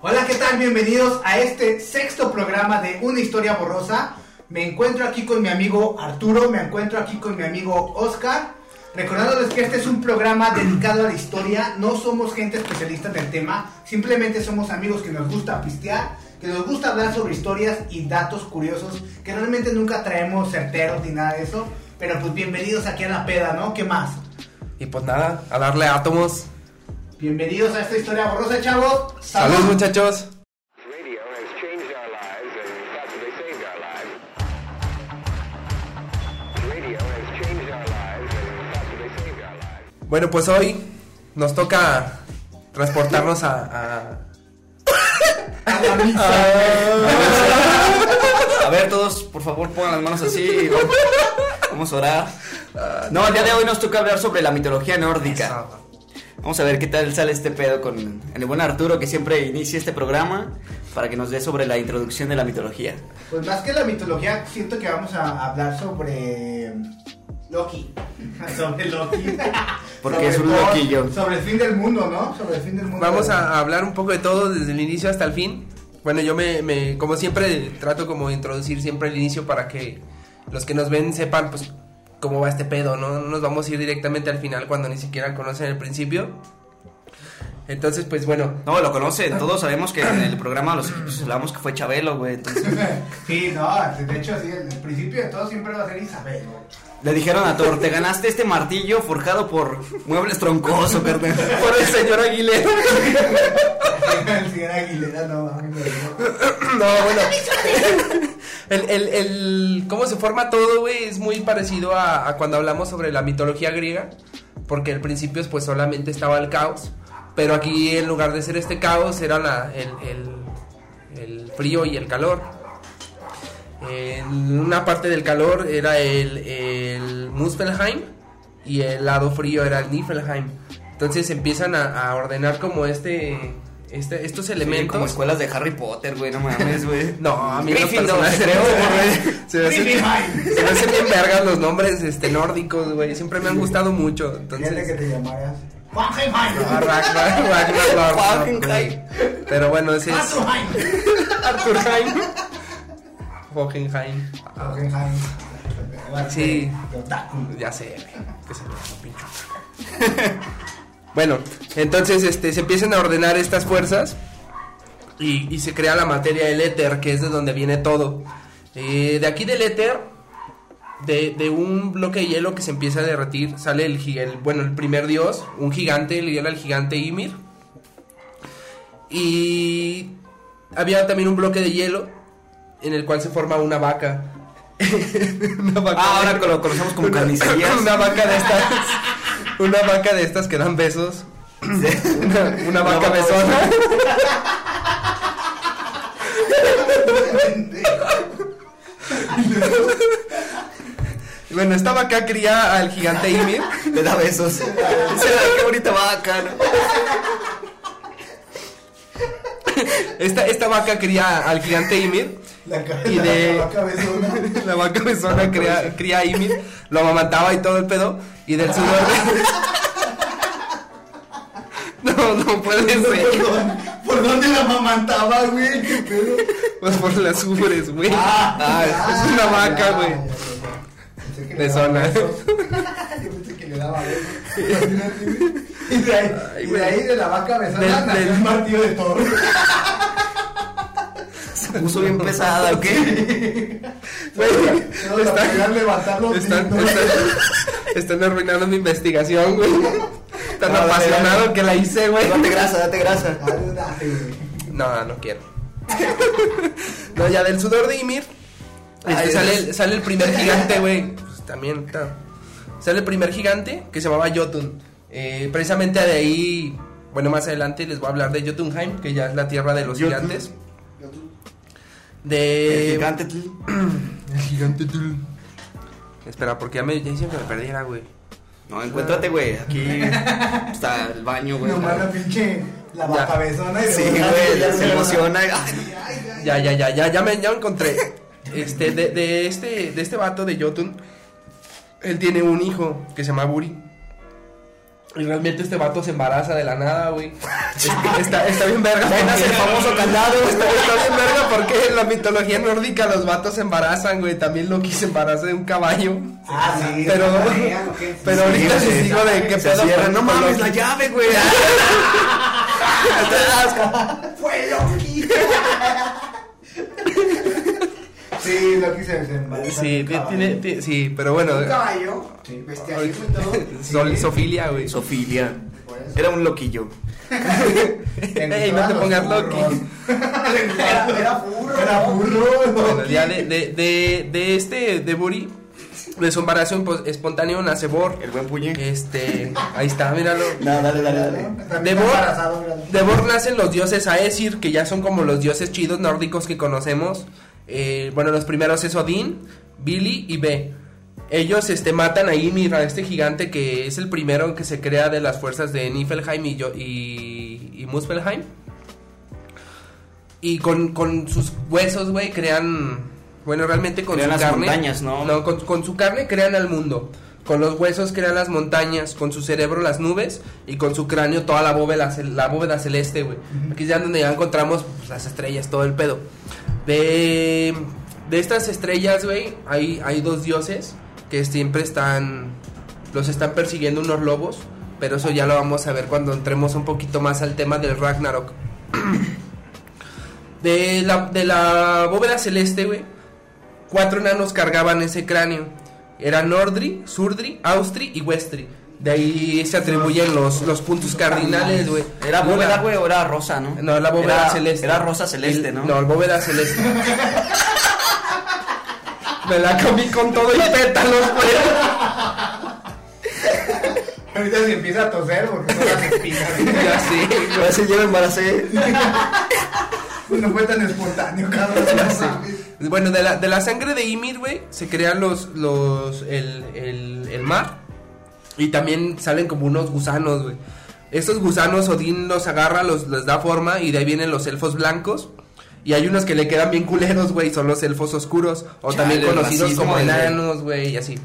Hola, ¿qué tal? Bienvenidos a este sexto programa de Una Historia Borrosa. Me encuentro aquí con mi amigo Arturo, me encuentro aquí con mi amigo Oscar. Recordándoles que este es un programa dedicado a la historia, no somos gente especialista en el tema, simplemente somos amigos que nos gusta pistear, que nos gusta hablar sobre historias y datos curiosos, que realmente nunca traemos certeros ni nada de eso, pero pues bienvenidos aquí a la peda, ¿no? ¿Qué más? Y pues nada, a darle átomos. Bienvenidos a esta historia borrosa, chavos. Salud, muchachos. Radio has changed our lives and possibly saved our lives. Radio has changed our lives and possibly saved our lives. Bueno, pues hoy nos toca transportarnos a... a- A la misa. A ver, todos, por favor, pongan las manos así y vamos, vamos a orar. No, el día de hoy nos toca hablar sobre la mitología nórdica. Vamos a ver qué tal sale este pedo con el buen Arturo que siempre inicia este programa para que nos dé sobre la introducción de la mitología. Pues más que la mitología, siento que vamos a hablar sobre Loki. sobre Loki. Porque Sobre es un loquillo. Sobre el fin del mundo, ¿no? Sobre el fin del mundo. Vamos a a hablar un poco de todo desde el inicio hasta el fin. Bueno, yo me, me- como siempre, trato como de introducir siempre el inicio para que los que nos ven sepan, pues, cómo va este pedo, ¿no? No nos vamos a ir directamente al final cuando ni siquiera conocen el principio. Entonces, pues bueno, No, lo conocen, todos sabemos que en el programa los pues, hablamos que fue Chabelo, güey. Entonces, Sí, no, de hecho, sí, el, el principio de todo siempre va a ser Isabel. ¿no? le dijeron a Thor, te ganaste este martillo forjado por muebles troncosos, carnal. por el señor Aguilera. el señor Aguilera, no, no. No, bueno. El, el, el- cómo se forma todo, güey, es muy parecido a, cuando hablamos sobre la mitología griega. Porque al principio, pues solamente estaba el caos. Pero aquí, en lugar de ser este caos, era la- el, el- el frío y el calor. En una parte del calor era el, el Muspelheim. Y el lado frío era el Niflheim. Entonces empiezan a, a ordenar como este, este estos Sí, elementos. como escuelas de Harry Potter, güey, no mames, güey. No, a mí lo Gryffindor, personal- creo, güey. Se me hacen- Gryffindor. se me hacen bien vergas los nombres este, nórdicos, güey. Siempre me han gustado mucho. Fíjate que Entonces. te llamaras. Pero bueno, ese es Arthurheim. Hohenheim. Hohenheim. Sí. Ya sé, güey. Que se pinche otaku. Bueno, entonces este, se empiezan a ordenar estas fuerzas y, y se crea la materia del éter, que es de donde viene todo. Eh, de aquí del éter, de, de un bloque de hielo que se empieza a derretir, sale el, el- bueno, el primer dios, un gigante, le dieron al gigante Ymir. Y había también un bloque de hielo en el cual se forma una vaca. Una vaca Ah, ahora lo conocemos como carnicerías. Una vaca de estas. Una vaca de estas que dan besos. Una, una vaca besona. Bueno, esta vaca cría al gigante Ymir. Le da besos. Dice, "Ay, qué bonita vaca, ¿no? Esta, esta vaca cría al gigante Ymir. La Y la- de- la. La vaca besona cría, cría a Ymir. Lo amamantaba y todo el pedo. Y del sudor. No, no puede ser. Perdón, ¿Por dónde la mamantaba, güey? ¿Qué pedo? Pues por las ubres, güey. Ah, es una vaca, güey. Pensé que De le daba zona. besos. Yo pensé que le daba besos. Imagínate. Y de ahí, Ay, y de, ahí de la vaca besona Del- nació del- el martillo de Thor. Puso bien pesada, ¿o qué? Güey, la están- Están, están, arruinando mi investigación, güey. Tan No, apasionado que la hice, güey. Date grasa, date grasa. No, no quiero. No, ya del sudor de Ymir. este, sale, sale el primer gigante, güey. Pues también está. Sale el primer gigante que se llamaba Jotun. Eh, precisamente de ahí, bueno, más adelante les voy a hablar de Jotunheim, que ya es la tierra de los Jotun. gigantes. De. El gigante. tl- El gigante. Espera, porque ya me ya dicen que me perdiera, güey. No, encuéntrate, güey. Aquí está el baño, güey. Nomás la pinche la Ya. vaca besona y de Sí, güey, ya se emociona. Ya, ya, ya, ya, ya me, ya me encontré. Este, de, de este, de este vato de Jotun, él tiene un hijo que se llama Buri. Y realmente este vato se embaraza de la nada, güey. está, está bien verga. Apenas el famoso candado. Está, está bien verga porque en la mitología nórdica los vatos se embarazan, güey. También Loki se embaraza de un caballo. Ah, sí. Pero, pero ahorita Sí, les sí, digo de qué Se pedo. cierra, no mames, Loki. la llave, güey. Fue Loki. Sí, Loki se, se embaraza Sí, tiene, ti- sí, pero bueno. Un caballo. Sí, bestialismo y todo. Sol, Sí. Sofilia, güey. Eso. Era un loquillo. Ey, no te pongas furros. era, era furro. Era furro. Bueno, ya de, de, de, de este, de Buri, de su embarazo espontáneo nace Bor. El buen puñe. Este, ahí está, míralo. No, dale, dale, dale. De Bor, de Bor nacen los dioses Aesir, que ya son como los dioses chidos nórdicos que conocemos. Eh, bueno, los primeros es Odín, Billy y Be. Ellos este, matan a Ymir, a este gigante que es el primero que se crea de las fuerzas de Niflheim y, yo, y, y Muspelheim. Y con, con sus huesos, güey, crean... Bueno, realmente con Crean su las carne... montañas, ¿no? No, con, con su carne crean al mundo. Con los huesos crean las montañas, con su cerebro las nubes y con su cráneo toda la bóveda, cel- la bóveda celeste, güey. Aquí es ya donde ya encontramos pues, las estrellas, todo el pedo. De, de estas estrellas, güey, hay, hay dos dioses que siempre están, los están persiguiendo unos lobos, pero eso ya lo vamos a ver cuando entremos un poquito más al tema del Ragnarok. De la, de la bóveda celeste, güey, cuatro enanos cargaban ese cráneo. Eran Nordri, Surdri, Austri y Westri. De ahí se atribuyen los, los puntos cardinales, güey. Era bóveda, güey, o era rosa, ¿no? No, la bóveda Era- celeste. Era rosa celeste, El- ¿no? No, el bóveda celeste. Me la comí con todo y pétalos, güey. Ahorita se empieza a toser porque son las espinas. Ya sí, Ahora sí, yo me embaracé. No fue tan espontáneo, cabrón. Bueno, de la, de la sangre de Ymir, güey, se crean los, los, el, el, el mar. Y también salen como unos gusanos, güey. Estos gusanos Odín los agarra, los, les da forma y de ahí vienen los elfos blancos. Y hay unos que le quedan bien culeros, güey, son los elfos oscuros. O Chale, también conocidos racismo como enanos, güey, y así.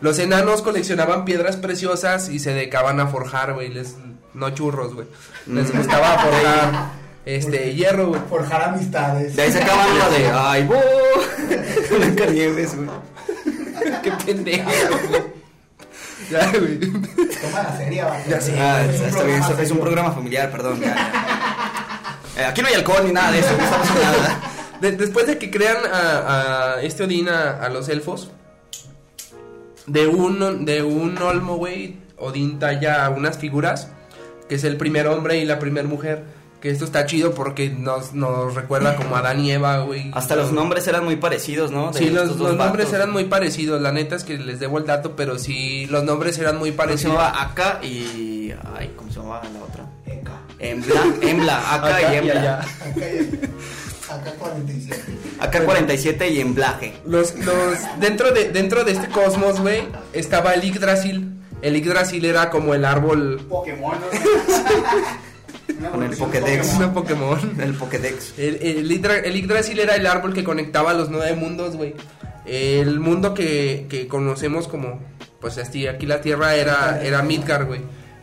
Los enanos coleccionaban piedras preciosas y se dedicaban a forjar, güey. Les, no churros, güey. Les gustaba forjar este hierro, güey. Forjar amistades. De ahí sacaban la de. ¡Ay, bo! Blancanieves, güey. Qué pendejo, güey. Ya, güey. Toma la serie, va. Ya sé. Ah, Es está bien, programa es un serio. programa familiar, perdón. ya. Eh, aquí no hay alcohol ni nada de eso, no estamos en nada. De- después de que crean a, a este Odín a, a los elfos, de un, de un olmo, güey, Odín talla unas figuras, que es el primer hombre y la primer mujer. Que esto está chido porque nos, nos recuerda como a Adán y Eva, güey. Hasta los nombres eran muy parecidos, ¿no? De Sí, los, los nombres eran muy parecidos. La neta es que les debo el dato, pero sí, los nombres eran muy Se parecidos. llamaba Aka y. Ay, ¿cómo se llamaba la otra? Eka. Embla, Embla, Aka Acá y Embla. acá 47. Acá 47 y Emblaje. Los, los, dentro de, dentro de este cosmos, güey, estaba el Yggdrasil. El Yggdrasil era como el árbol, Pokémon. Con el Pokédex. una Pokémon. El Pokédex. El, el, Yggdra- el Yggdrasil era el árbol que conectaba los nueve mundos, güey. El mundo que, que conocemos como, pues así, aquí la tierra era, era Midgard, güey.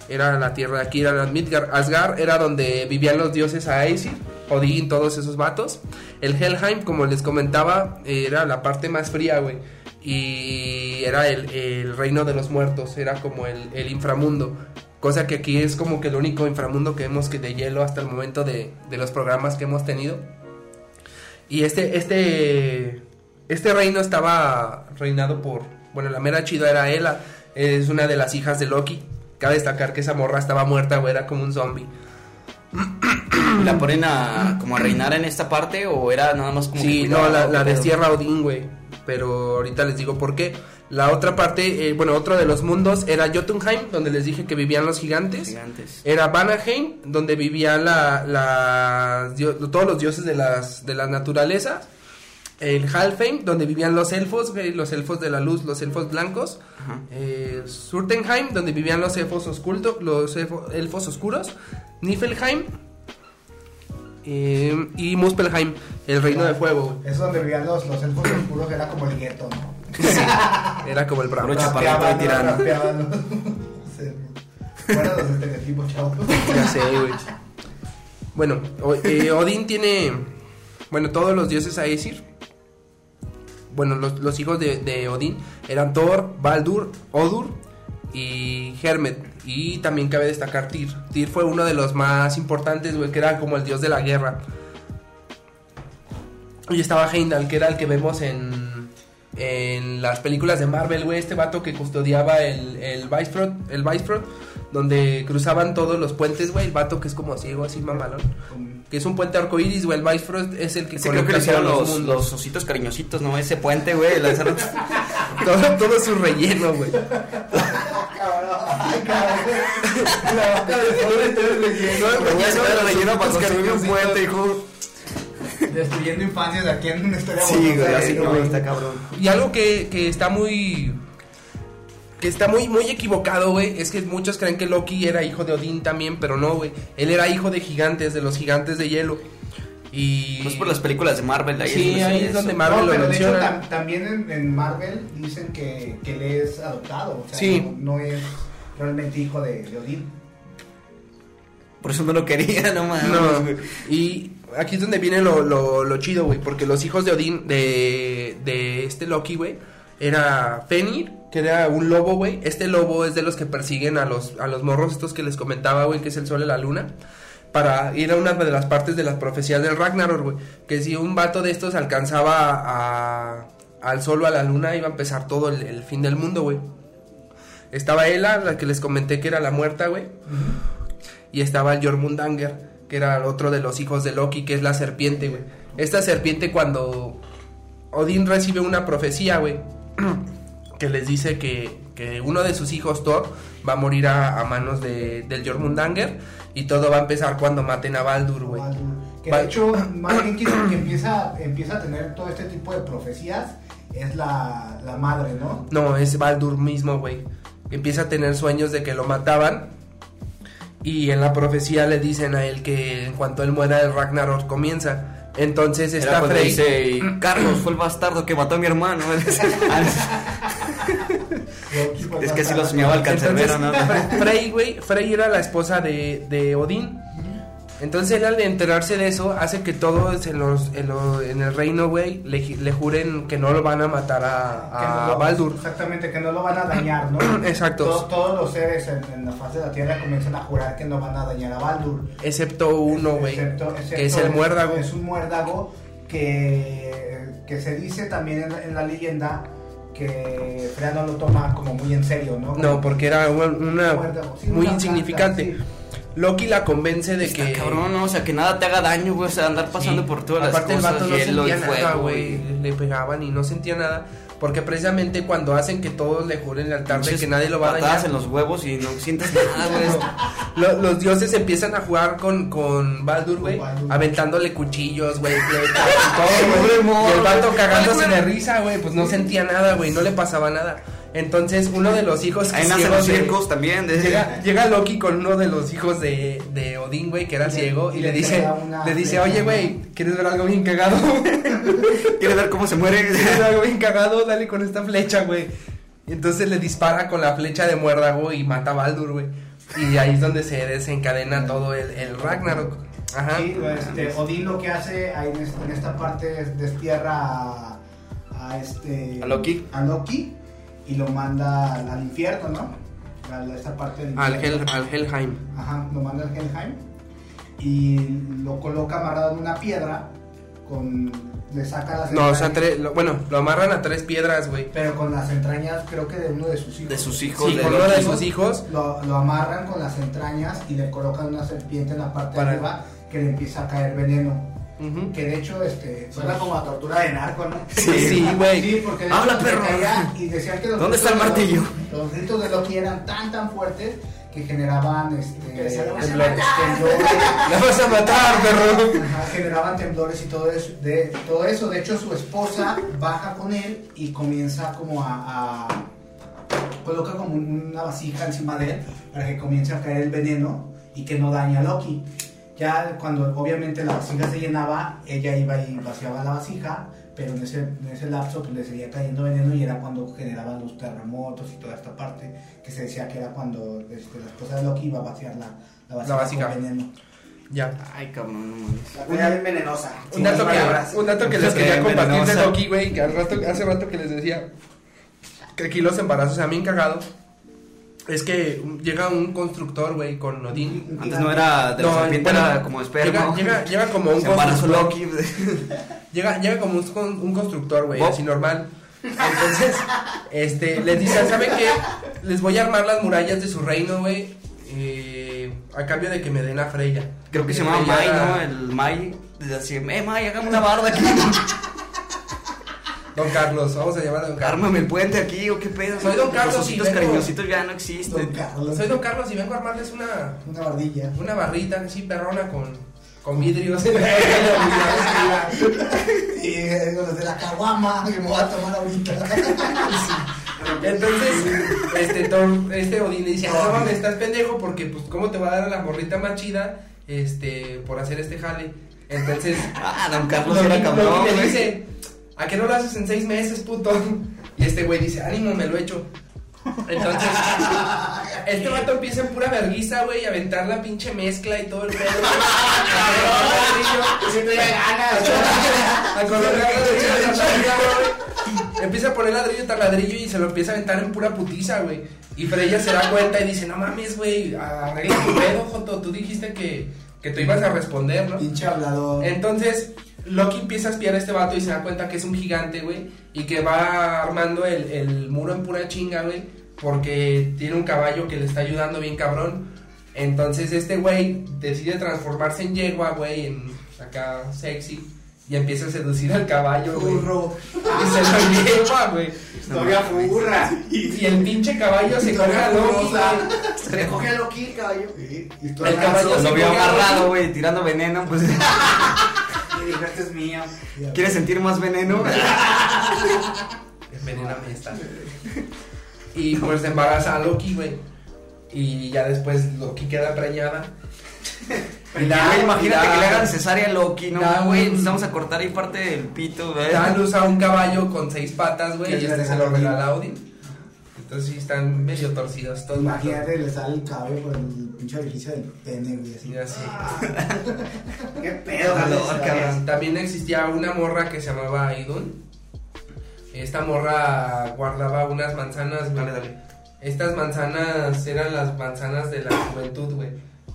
Era la tierra de aquí, era la Midgard. Asgard era donde vivían los dioses Aesir, Odín, todos esos vatos. El Helheim, como les comentaba, era la parte más fría, güey. Y era el, el reino de los muertos, era como el, el inframundo. Cosa que aquí es como que el único inframundo que vemos que de hielo hasta el momento de, de los programas que hemos tenido. Y este, este, este reino estaba reinado por, bueno, la mera chida era Ela, es una de las hijas de Loki. Cabe destacar que esa morra estaba muerta, güey, era como un zombie. ¿La ponen a, como a reinar en esta parte o era nada más como que Sí, cuidaba, no, la, la destierra Odín, güey. Pero ahorita les digo por qué. La otra parte, eh, bueno, otro de los mundos era Jotunheim, donde les dije que vivían los gigantes. Gigantes. Era Vanaheim, donde vivían la, la- todos los dioses de las, de la naturaleza. El Halfheim, donde vivían los elfos, los elfos de la luz, los elfos blancos. Eh, Surtenheim, donde vivían los elfos, osculto, los elfo- elfos oscuros. Niflheim. Eh, y Muspelheim, el reino de fuego. Es donde vivían los, los elfos oscuros, era como el gueto, ¿no? Era como el bravo. Chaparrito Rapeaban, de tirano. rapeaban los- Sí. Estereotipos, chavos. Ya sé, güey. Bueno, eh, Odín tiene. Bueno, todos los dioses a decir. Bueno, los, los hijos de, de Odín eran Thor, Baldur, Odur y Hermet. Y también cabe destacar Tyr. Tyr fue uno de los más importantes, güey, que era como el dios de la guerra. Y estaba Heimdall, que era el que vemos en, en las películas de Marvel, güey. Este vato que custodiaba el, el el donde cruzaban todos los puentes, güey. El vato que es como ciego, así mamalón. Que es un puente arcoíris, güey. El Bifrost es el que Ese creo que le conecta hicieron los, los ositos cariñositos, ¿no? Ese puente, güey. lo hicieron- todo, todo su relleno, güey. Lo. Destruyendo infancias de aquí en una historia Sí, güey, así no, está cabrón. Y algo que, que está muy. Que está muy, muy equivocado, güey. Es que muchos creen que Loki era hijo de Odín también, pero no, güey. Él era hijo de gigantes, de los gigantes de hielo. Y. Pues por las películas de Marvel, ahí Sí, ahí es donde. Marvel no, lo pero de hecho menciona. tam- también en, en Marvel dicen que, que él es adoptado, o sea, Sí. no, no es realmente hijo de, de Odín. Por eso no lo quería, no mames. No, y aquí es donde viene lo, lo, lo chido, güey, porque los hijos de Odín, de, de este Loki, güey, era Fenrir, que era un lobo, güey. Este lobo es de los que persiguen a los, a los morros estos que les comentaba, güey, que es el sol y la luna. Para ir a una de las partes de las profecías del Ragnarok, güey. Que si un vato de estos alcanzaba a, al sol o a la luna, iba a empezar todo el, el fin del mundo, güey. Estaba Ela, la que les comenté que era la muerta, güey. Y estaba el Jormundanger, que era otro de los hijos de Loki, que es la serpiente, güey. Esta serpiente cuando Odín recibe una profecía, güey, que les dice que, que uno de sus hijos, Thor, va a morir a, a manos de, del Jormundanger y todo va a empezar cuando maten a Baldur, güey. Que de hecho, más bien quien que empieza, empieza a tener todo este tipo de profecías es la, la madre, ¿no? No, es Baldur mismo, güey. Empieza a tener sueños de que lo mataban. Y en la profecía le dicen a él que en cuanto él muera el Ragnarok comienza. Entonces está Frey. dice, Carlos fue el bastardo que mató a mi hermano. es que así lo soñaba el cancerbero, ¿no? Fre- Frey, güey, Frey era la esposa de, de Odín. Entonces él al enterarse de eso hace que todos en, los, en, el reino, güey, le, le juren que no lo van a matar a, no a lo- Baldur. Exactamente, que no lo van a dañar, ¿no? Exacto. Todos, todos los seres en, en la faz de la tierra comienzan a jurar que no van a dañar a Baldur. Excepto uno, güey, Excepto- excepto que es el muérdago. Es un muérdago que, que se dice también en, la- en la leyenda que Freya no lo toma como muy en serio, ¿no? No, porque era una, una Muérdago, sí, muy una insignificante. planta, Loki la convence de Está que... cabrón, ¿no? O sea, que nada te haga daño, güey. O sea, andar pasando Sí. por todas las Aparte cosas, el vato no hielo y sentía nada, fuego, güey. Le pegaban y no sentía nada. Porque precisamente cuando hacen que todos le juren lealtad de que nadie lo va a patadas dañar. en los huevos y no sientes nada, güey. Lo- los dioses empiezan a jugar con, con Baldur, güey, aventándole cuchillos, güey, todo, güey. Y el vato cagándose de risa, güey, pues no sentía nada, güey, no le pasaba nada. Entonces, uno de los hijos Ahí nacen ciegos los de- circos también. De... Llega, llega Loki con uno de los hijos de, de Odín, güey, que era Y ciego, y y le le dice, le dice, oye, güey, ¿quieres ver algo bien cagado? ¿Quieres ver cómo se muere? ¿Quieres ver algo bien cagado? Dale con esta flecha, güey. Y entonces le dispara con la flecha de muérdago y mata a Baldur, güey. Y ahí es donde se desencadena todo el, el Ragnarok. Ajá. Sí, este, Odín lo que hace ahí en, esta- en esta parte es destierra a, a este A Loki. a Loki y lo manda al, al infierno, ¿no? A esta parte del Al, infierno. Hel, al Helheim. Ajá, lo manda al Helheim y lo coloca amarrado en una piedra con le saca las No, o sea, entrañas, tre- lo- bueno, lo amarran a tres piedras, güey. pero con las entrañas creo que de uno de sus hijos. De sus hijos. Sí, de con uno de sus hijos. Lo, lo amarran con las entrañas y le colocan una serpiente en la parte Para- de arriba que le empieza a caer veneno. Que de hecho, este, suena como a tortura de narco, ¿no? Sí, güey. Sí, porque de Habla, hecho, perro. y decían que los ¿Dónde está el gritos de martillo? Loki- Los gritos de Loki eran tan, tan fuertes que generaban, este, Que decían, "Lo vas a temblores, matar". temblores, La vas a matar, perro. ajá, generaban temblores y todo eso, de, todo eso. De hecho, su esposa baja con él y comienza como a, a coloca como una vasija encima de él para que comience a caer el veneno y que no dañe a Loki. Ya cuando obviamente la vasija se llenaba, ella iba y vaciaba la vasija, pero en ese, en ese lapso pues le seguía cayendo veneno y era cuando generaban los terremotos y toda esta parte, que se decía que era cuando este, la esposa de Loki iba a vaciar la, la vasija, vasija. con veneno. Ya. Ay, cabrón, no mames. La bien venenosa. Un dato, palabras. que, un dato que les quería que compartir de. Loki, güey, que al rato, hace rato que les decía que aquí los embarazos se han bien cagado. Es que llega un constructor, güey, con Odín. Antes no era de la No, serpiente, bueno, era como esperma. Llega, llega, llega como un constructor. Llega, llega como un, un constructor, güey, así normal. Entonces, este, les dice, ¿saben qué? Les voy a armar las murallas de su reino, güey. eh, a cambio de que me den a Freya. Creo que se llama Mai, ¿no? El Mai. Así, eh, Mai, hágame una barda aquí. Don Carlos, vamos a llamar a Don Carlos. Ármame el puente aquí, o qué pedo. Soy Don Carlos Los vengo- cariñositos ya no existen. Don Carlos. Soy Don Carlos y vengo a armarles una, Una bardilla. una barrita así perrona con, con vidrios. Y eh, los de la caguama que me voy a tomar ahorita. Entonces, este, Thor- este Odín le dice, no mames, estás pendejo porque pues cómo te va a dar a la morrita más chida este, por hacer este jale. Entonces, Ah, Don Carlos era cabrón, le dice, ¿a qué no lo haces en seis meses, puto? Y este güey dice, ánimo, me lo he hecho. Entonces, este vato empieza en pura verguiza, güey, a aventar la pinche mezcla y todo el pedo. A colorear ladrillo. Empieza a poner ladrillo tras ladrillo y se lo empieza a aventar en pura putiza, güey. Y Freya se da cuenta y dice, no mames, güey, arregla tu pedo, Joto. Tú dijiste que, que te ibas a responder, ¿no? Pinche hablador. Entonces, Loki empieza a espiar a este vato y se da cuenta que es un gigante, güey. Y que va armando el, el muro en pura chinga, güey. Porque tiene un caballo que le está ayudando bien cabrón. Entonces, este güey decide transformarse en yegua, güey, en acá sexy. Y empieza a seducir al caballo, güey. Burro. Y se lo lleva, güey. Historia furra. Y el pinche caballo se coge a Loki. Se le coge a Loki el caballo. El caballo Lo se vio coge a amarrado, güey, tirando veneno, pues. Y dijo, este es mío. ¿Quieres sentir más veneno? Envenename esta. Y pues embaraza a Loki, güey. Y ya después Loki queda preñada. Y imagínate que le hagan cesárea a Loki, ¿no? Güey, nos vamos a cortar ahí parte del pito, güey. Da luz a un caballo con seis patas, güey. Y este se lo regala a Odin. Entonces sí están medio torcidos todos. Imagínate, le sale el cabello por el pinche orificio del pene, güey, así. Y así. Qué pedo, Calor, cabrón. También existía una morra que se llamaba Idun. Esta morra guardaba unas manzanas, güey. Dale, dale. Estas manzanas eran las manzanas de la juventud, güey.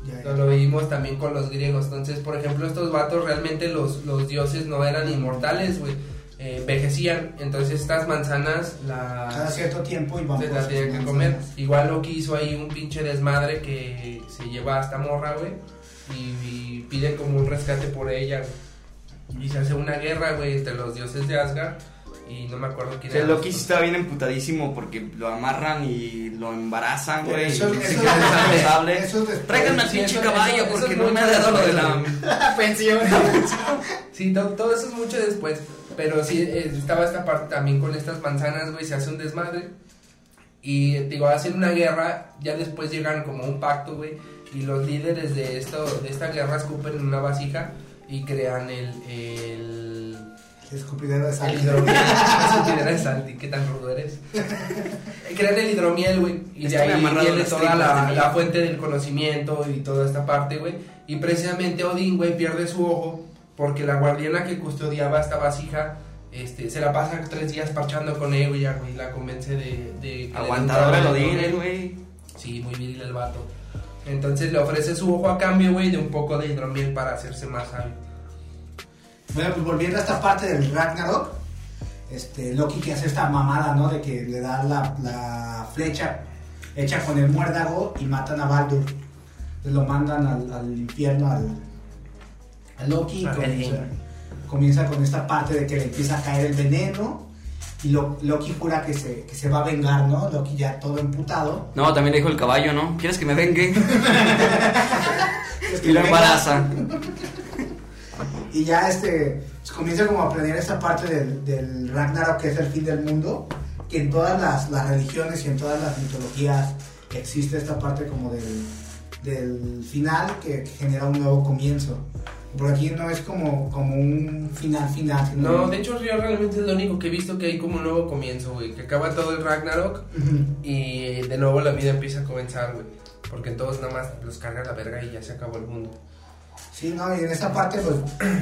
Ya, Lo, lo vimos también con los griegos. Entonces, por ejemplo, estos vatos realmente los, los dioses no eran inmortales, güey. Eh, envejecían. Entonces, estas manzanas Cada la, cierto tiempo iban se las tenían que comer. Igual Loki hizo ahí un pinche desmadre que se lleva a esta morra, güey. Y, y pide como un rescate por ella, güey. Y se hace una guerra, güey, entre los dioses de Asgard. Y no me acuerdo O quién sea, era. Loki sí estaba bien emputadísimo porque lo amarran y lo embarazan, güey. Eso- y eso- responsable. eso es. Tráiganme al pinche eso- caballo eso- eso porque es no me ha dado lo de la. Pensión. Sí, to- todo eso es mucho después. Pero sí, eh, estaba esta parte también con estas manzanas, güey, se hace un desmadre. Y te digo, hacen una guerra, ya después llegan como a un pacto, güey. Y los líderes de, esto, de esta guerra escupen en una vasija y crean el. el El escupidero de el sal. hidromiel. Escupidera de Santi, qué tan rudo eres. Crean el hidromiel, güey. Y de ahí viene toda la, la fuente del conocimiento y toda esta parte, güey. Y precisamente Odín, güey, pierde su ojo porque la guardiana que custodiaba esta vasija este, se la pasa tres días parchando con ella, güey. La convence de. de Aguantadora lo hidromiel. güey. Sí, muy viril el vato. Entonces le ofrece su ojo a cambio, güey, de un poco de hidromiel para hacerse más sabio. Bueno, pues volviendo a esta parte del Ragnarok, este, Loki que hace esta mamada, ¿no? De que le da la, la flecha hecha con el muérdago y matan a Baldur. Entonces lo mandan al, al infierno al, a Loki comienza, con esta parte de que le empieza a caer el veneno y lo- Loki jura que se, que se va a vengar, ¿no? Loki ya todo emputado. No, también le dijo el caballo, ¿no? ¿Quieres que me vengue? Y lo embaraza. Y ya este pues, comienza como a planear esta parte del, del Ragnarok, que es el fin del mundo, que en todas las, las religiones y en todas las mitologías existe esta parte como del, del final que, que genera un nuevo comienzo. Porque aquí no es como, como un final final. sino- No, de hecho yo realmente es lo único que he visto que hay como un nuevo comienzo, güey. Que acaba todo el Ragnarok Ujú. y de nuevo la vida empieza a comenzar, güey. Porque todos nada más los carga la verga y ya se acabó el mundo. Sí, no, y en esa parte, pues,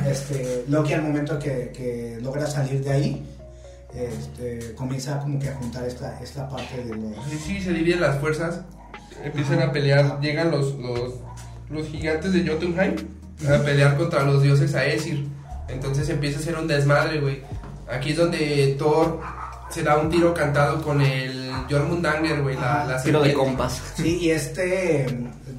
este, Loki al momento que, que logra salir de ahí, este, comienza como que a juntar esta, esta parte de los... Sí, sí, se dividen las fuerzas, empiezan a pelear, llegan los, los, los gigantes de Jotunheim a pelear contra los dioses Aesir. Entonces empieza a ser un desmadre, güey. Aquí es donde Thor se da un tiro cantado con el Jormundanger, güey, la, la Tiro de compas. Sí, y este,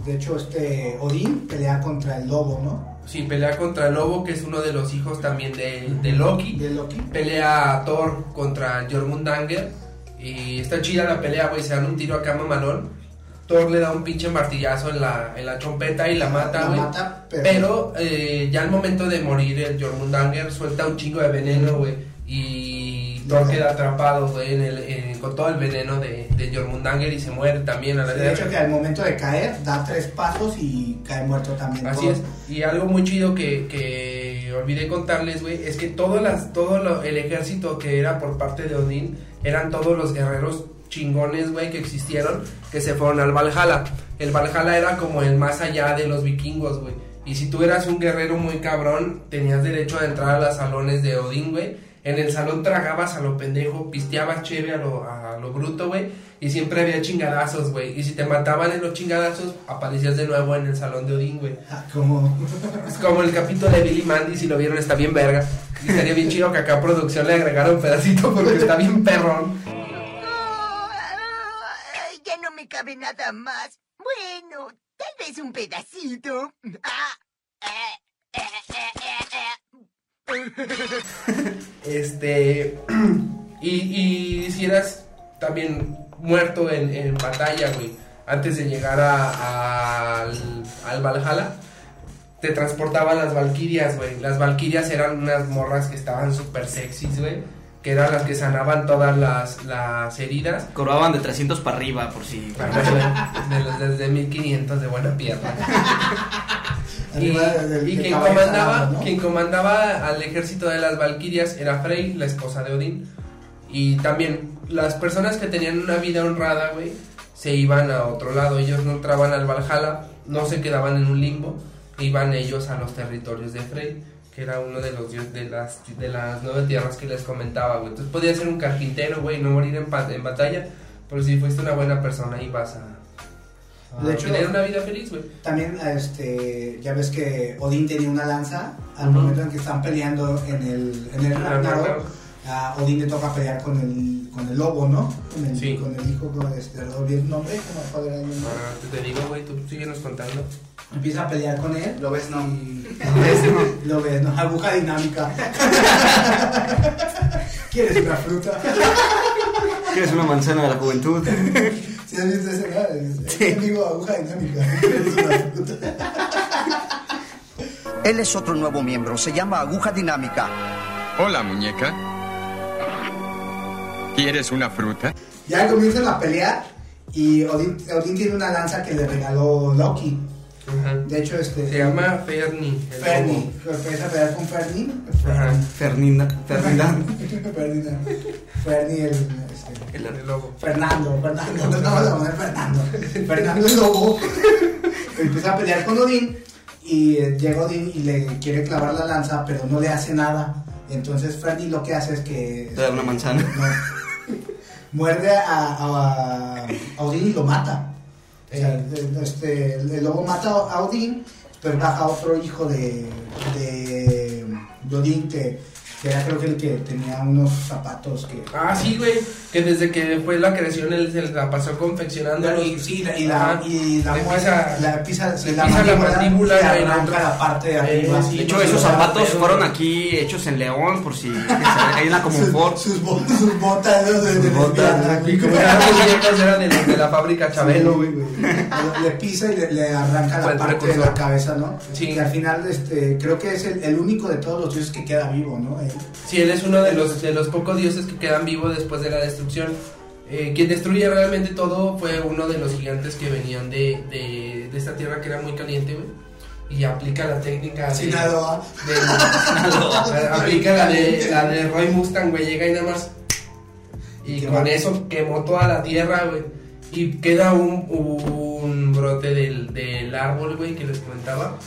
de hecho, este Odín pelea contra el lobo, ¿no? Sí, pelea contra el lobo, que es uno de los hijos también de, de Loki. De Loki. Pelea a Thor contra Jormundanger. Y está chida la pelea, güey. Se dan un tiro acá mamalón. Thor le da un pinche martillazo en la, en la trompeta y la mata, La güey. mata, pero- Pero eh, ya al momento de morir, el Jormundanger suelta un chingo de veneno, güey. Y Thor queda atrapado, güey, en el- en- con todo el veneno de, de Jormundanger y se muere también a la De hecho, que al momento de caer, da tres pasos y cae muerto también. Así es. Y algo muy chido que, que olvidé contarles, güey, es que todo, las, todo lo- el ejército que era por parte de Odín eran todos los guerreros chingones, güey, que existieron, que se fueron al Valhalla. El Valhalla era como el más allá de los vikingos, güey. Y si tú eras un guerrero muy cabrón, tenías derecho a entrar a los salones de Odín, güey. En el salón tragabas a lo pendejo, pisteabas cheve a lo, a lo bruto, güey. Y siempre había chingadazos, güey. Y si te mataban en los chingadazos, aparecías de nuevo en el salón de Odín, güey. Ah, como... Es como el capítulo de Billy Mandy, si lo vieron está bien verga. Y estaría bien chido que acá a producción le agregara un pedacito porque está bien perrón. Nada más. Bueno, tal vez un pedacito. Ah, eh, eh, eh. Este. Y, y si eras también muerto en, en batalla, güey, antes de llegar a, a- al, al Valhalla, te transportaban las Valquirias, güey. Las Valquirias eran unas morras que estaban súper sexys, güey. Que eran las que sanaban todas las, las heridas. Cobraban de 300 para arriba, por si. de los desde 1500 de buena pierna. Y, del- quien, comandaba, quien comandaba al ejército de las Valquirias era Frey, la esposa de Odín. Y también las personas que tenían una vida honrada, güey, se iban a otro lado. Ellos no entraban al Valhalla, no se quedaban en un limbo, iban ellos a los territorios de Frey, que era uno de los dios de las, de las nueve tierras que les comentaba, güey. Entonces podías ser un carpintero, güey, no morir en, en batalla, pero si fuiste una buena persona ibas a, a De hecho- tener una vida feliz, güey. También, este, ya ves que Odín tenía una lanza. Al Ujú. momento en que están peleando en el, en el Ragnarok. A Odín le toca pelear con el, con el lobo, ¿no? Con el, Sí. con el hijo, con este, el nombre, ¿cómo cuál era el nombre? Ah, te digo, güey, tú síguenos contando. Empieza a pelear con él. Lo ves, no. Y lo ves, ¿no? Aguja dinámica. ¿Quieres una fruta? ¿Quieres una manzana de la juventud? Si has visto ese, ¿no? Sí. es aguja dinámica. ¿Quieres una fruta? Él es otro nuevo miembro, se llama Aguja Dinámica. Hola, muñeca. ¿Quieres una fruta? Ya comienzan a pelear y Odín, Odín tiene una lanza que le regaló Loki. Ajá. De hecho, este. Se llama Ferni. Ferni. Empieza a pelear con Ferni. Ajá. Fernanda. Fernanda. Ferdinand. Ferni, el. Este, El, el lobo. Fernando, Fernando, no vamos a poner Fernando. Fernando el lobo empieza a pelear con Odín y eh, llega Odín y le quiere clavar la lanza, pero no le hace nada. Entonces Ferdi lo que hace es que Te da una manzana. no, muerde a, a- a Odín y lo mata. O sea, el- este, el lobo mata a Odín, pero baja otro hijo de, de, de Odín que, que era creo que el que tenía unos zapatos que... Ah, sí, güey. Que desde que fue la creación él se la pasó confeccionando. Y, sí, la- y la, y la pisa- la pisa, sí, le la pisa la mandíbula, y arranca la- parte de Eh, arriba. sí, De hecho, esos zapatos fueron aquí hechos en León, por si hay una como un sus, Ford. sus, bo- sus botas ¿no? de, de Sus botas, como eran de la fábrica Chabelo, güey. le, le pisa y le, le arranca la parte de la cabeza, ¿no? Sí. Y al final, este, creo que es el, el único de todos los dioses que queda vivo, ¿no? Sí, él es uno de los, de los pocos dioses que quedan vivos después de la destrucción. Eh, quien destruye realmente todo fue uno de los gigantes que venían de, de, de esta tierra que era muy caliente, güey. y aplica la técnica de, Sinaloa. aplica la de, la de Roy Mustang, güey, llega y nada más y Qué con mal. eso quemó toda la tierra, güey. Y queda un, un brote del, del árbol, güey, que les comentaba.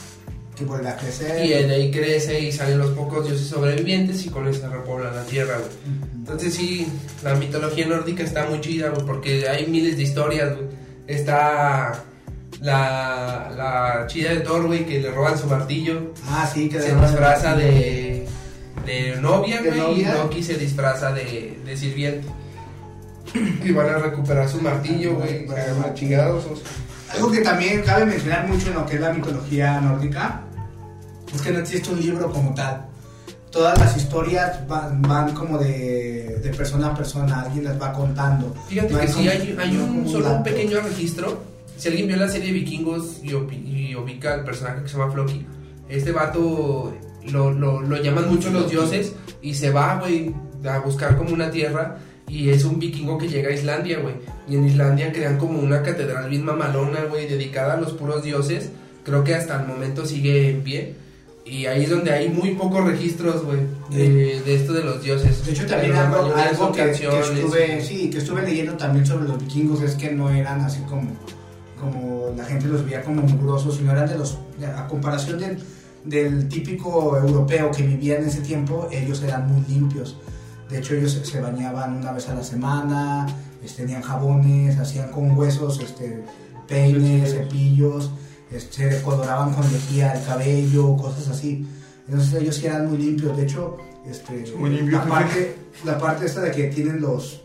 Que vuelve a crecer. Y de ahí crece y salen los pocos dioses sobrevivientes y con eso se repobla la tierra, güey. Entonces sí, la mitología nórdica está muy chida, güey, porque hay miles de historias, güey. Está la, la chida de Thor, güey, que le roban su martillo. Ah, sí, que Se disfraza de, de novia, ¿De güey, novia? y Loki se disfraza de, de sirviente. Y van a recuperar su martillo, güey, se agarran a chingados. Algo que también cabe mencionar mucho en lo que es la mitología nórdica es que no existe un libro como tal. Todas las historias van, van como de, de persona a persona, alguien las va contando. Fíjate que como- hay, hay un, solo un pequeño registro. Si alguien vio la serie de vikingos y, y ubica al personaje que se llama Floki, este vato lo, lo, lo llaman mucho los dioses y se va, güey, a buscar como una tierra y es un vikingo que llega a Islandia, güey. Y en Islandia crean como una catedral bien mamalona, güey, dedicada a los puros dioses. Creo que hasta el momento sigue en pie. Y ahí es donde hay muy pocos registros, güey, de, de esto de los dioses. De hecho, también algo, que, que canciones. estuve, sí, que estuve leyendo también sobre los vikingos es que no eran así como, como la gente los veía como mugrosos, sino eran de los, a comparación del, del típico europeo que vivía en ese tiempo, ellos eran muy limpios. De hecho, ellos se, bañaban una vez a la semana, tenían jabones, hacían con huesos este, peines, cepillos, este, se decoloraban con lejía el cabello, cosas así. Entonces ellos sí eran muy limpios. De hecho, este, la, parte, la parte esta de que tienen los,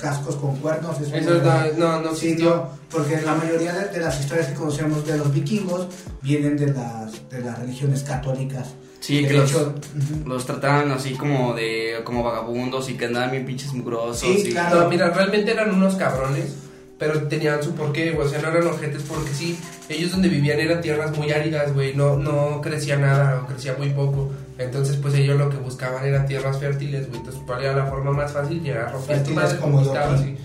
cascos con cuernos, eso Eso no, no, no Sí, no, porque la mayoría de, de las historias que conocemos de los vikingos vienen de las, de las religiones católicas. Sí, De que los, hecho, los trataban así como de como vagabundos y que andaban bien pinches mugrosos. Sí, y- claro. No, mira, realmente eran unos cabrones, pero tenían su porqué, güey. O sea, no eran ojetes porque sí, ellos donde vivían eran tierras muy áridas, güey. No, no crecía nada o crecía muy poco. Entonces, pues ellos lo que buscaban eran tierras fértiles, güey. Entonces, ¿cuál era la forma más fácil? Llegar a romper Fértiles como Loki. así.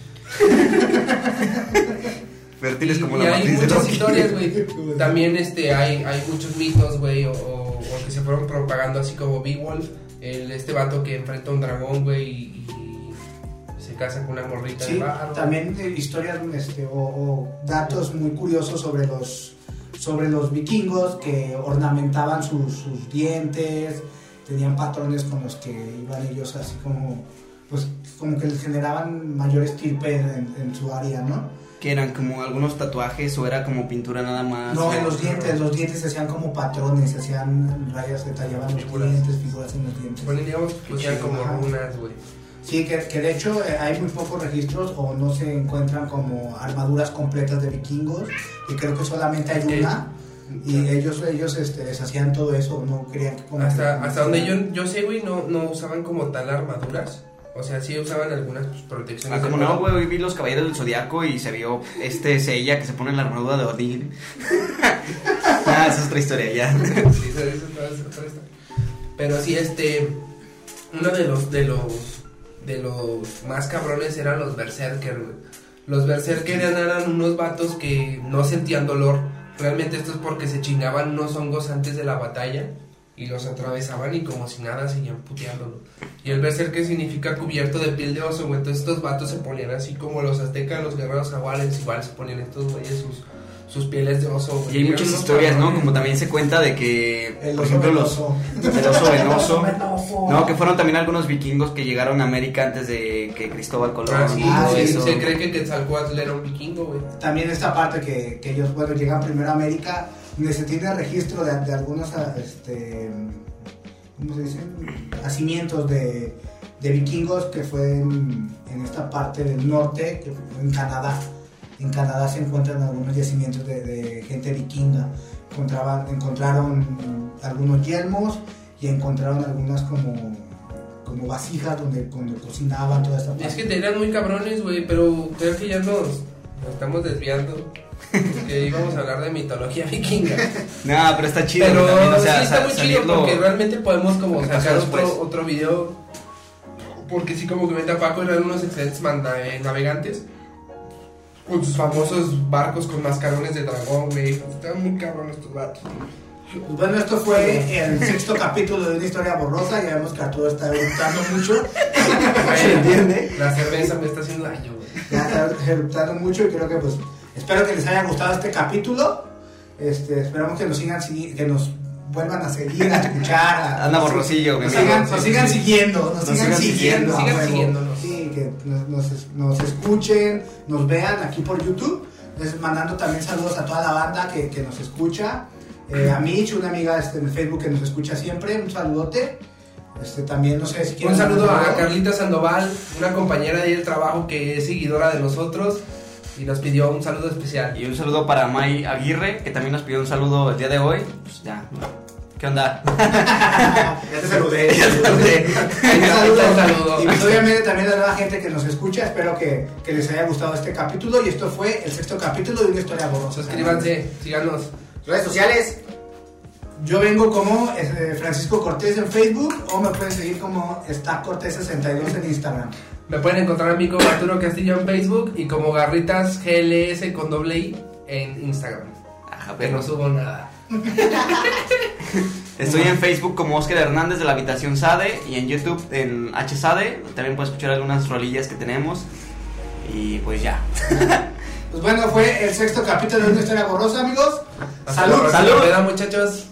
Fértiles Y- como y la hay matriz de muchas historias, güey. También este, hay, hay muchos mitos, güey, o, o- que se fueron propagando así como Beowulf, el, este vato que enfrenta a un dragón, güey, y, y se casa con una morrita de barro. también de historias este, o, o datos muy curiosos sobre los, sobre los vikingos que ornamentaban sus, sus dientes, tenían patrones con los que iban ellos así como, pues como que les generaban mayor estirpe en, en su área, ¿no? Que eran como algunos tatuajes o era como pintura nada más. No, en los dientes, los dientes se hacían como patrones, se hacían rayas, se tallaban los Figuras. dientes, figuras en los dientes. Bueno, digamos que chido, como ajá. runas, güey. Sí, que, que de hecho eh, hay muy pocos registros o no se encuentran como armaduras completas de vikingos y creo que solamente hay una y ellos ellos este, deshacían todo eso, no querían que Hasta, que- hasta donde yo, yo sé, güey, no, no usaban como tal armaduras. O sea, sí usaban algunas pues, protecciones. Ah, como no, güey, hoy vi los caballeros del zodiaco y se vio este Sella que se pone la armadura de Odín. ah, esa es otra historia ya. Sí, eso- eso- eso. Pero sí, este. Uno de los, de los. De los más cabrones eran los Berserker, güey. Los Berserker eran unos vatos que no sentían dolor. Realmente esto es porque se chingaban unos hongos antes de la batalla. Y los atravesaban y como si nada seguían puteándolo. Y el Berserker significa cubierto de piel de oso, güey. Entonces estos vatos se ponían así como los aztecas, los guerreros jaguares. Igual se ponían estos güeyes sus, sus pieles de oso, güey. Y hay muchas historias, ¿no? Como también se cuenta de que, el por ejemplo, los, venoso. el oso venoso. No, que fueron también algunos vikingos que llegaron a América antes de que Cristóbal Colón. Ah, sí, y todo sí, eso. se cree que Quetzalcoatl era un vikingo, güey. También esta parte que, que ellos bueno llegan primero a América, donde se tiene registro de, de algunos ah, este, ¿cómo se dice? Nacimientos de, de vikingos que fue en, en esta parte del norte, que fue en Canadá. En Canadá se encuentran algunos yacimientos de, de gente vikinga. Encontraban, encontraron algunos yelmos y encontraron algunas como, como vasijas donde, donde cocinaban toda esta parte. Es que te eran muy cabrones, güey, pero creo que ya nos, nos estamos desviando. Que íbamos a hablar de mitología vikinga. No, pero está chido. Pero también, o sea, sí está muy chido porque realmente podemos como sacar otro, otro video. Porque sí, como comenta Paco, eran unos excelentes eh, navegantes. Con sus famosos barcos con mascarones de dragón, güey. Estaban muy cabrones estos vatos. Bueno, esto fue el sexto capítulo de una historia borrosa. Ya vemos que Arturo está eruptando mucho. ¿Se entiende? La cerveza me está haciendo daño, güey. Ya está eruptando mucho y creo que pues espero que les haya gustado este capítulo. Este, esperamos que nos sigan que nos vuelvan a seguir, a escuchar. a- Anda borrosillo, Nos sigan, nos sigan siguiendo, nos, Nos sigan, sigan siguiendo. a sigan siguiéndonos. Sí, que nos, nos- nos escuchen, nos vean aquí por YouTube. Les mandando también saludos a toda la banda que, que nos escucha. Eh, a Mitch, una amiga este, en Facebook que nos escucha siempre, un saludote. Este, también, no sé si quieren Un saludo a. Carlita Sandoval, una compañera de ahí del trabajo que es seguidora de nosotros y nos pidió un saludo especial. Y un saludo para May Aguirre, que también nos pidió un saludo el día de hoy. Pues ya. ¿Qué onda? Ya te saludé. Ya te saludé. Un saludo. Un saludo. Y pues, obviamente también a la nueva gente que nos escucha. Espero que, que les haya gustado este capítulo. Y esto fue el sexto capítulo de una historia borrosa. Suscríbanse, síganos. Redes sociales. Yo vengo como eh, Francisco Cortés en Facebook o me pueden seguir como está Cortés62 en Instagram. Me pueden encontrar a mí como Arturo Castillo en Facebook y como Garritas GLS con doble I en Instagram. Ajá, Que pero no subo nada. Estoy en Facebook como Oscar Hernández de la Habitación Sade y en YouTube en HSade. También puedes escuchar algunas rolillas que tenemos. Y pues ya. Pues bueno, fue el sexto capítulo de una historia borrosa, amigos. Hasta Salud. Salud. Peda, muchachos.